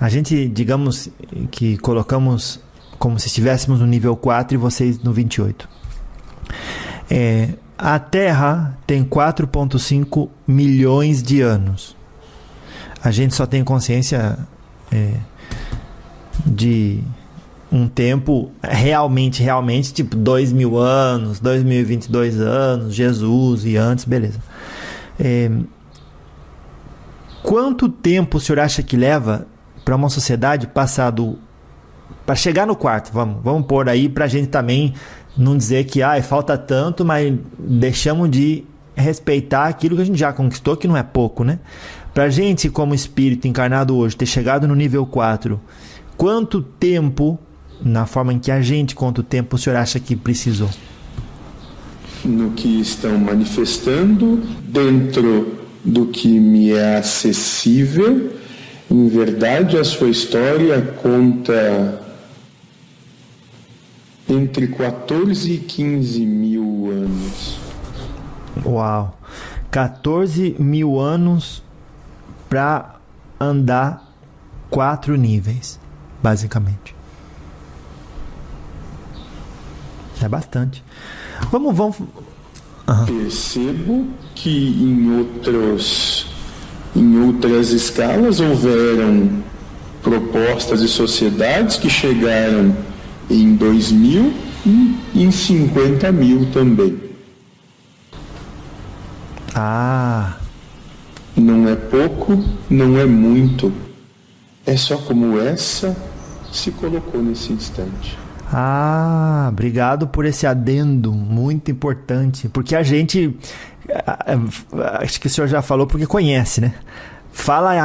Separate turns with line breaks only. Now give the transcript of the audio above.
a gente, digamos que colocamos como se estivéssemos no nível 4 e vocês no 28. É, a Terra tem 4,5 milhões de anos. A gente só tem consciência é, de um tempo realmente, realmente, tipo 2 mil anos, 2022 anos, Jesus e antes, beleza. É, quanto tempo o senhor acha que leva para uma sociedade passar do. para chegar no quarto? Vamos, vamos pôr aí para a gente também não dizer que ah, falta tanto, mas deixamos de respeitar aquilo que a gente já conquistou, que não é pouco, né? Para gente, como espírito encarnado hoje, ter chegado no nível 4, quanto tempo na forma em que a gente conta o tempo, o senhor acha que precisou?
No que estão manifestando, dentro do que me é acessível, em verdade, a sua história conta entre 14 e 15 mil anos.
Uau! 14 mil anos para andar quatro níveis, basicamente. É bastante. Vamos, vamos.
Uhum. Percebo que em outros, em outras escalas houveram propostas e sociedades que chegaram em 2000 e em 50 mil também.
Ah.
Não é pouco, não é muito. É só como essa se colocou nesse instante.
Ah, obrigado por esse adendo, muito importante. Porque a gente. Acho que o senhor já falou porque conhece, né? Fala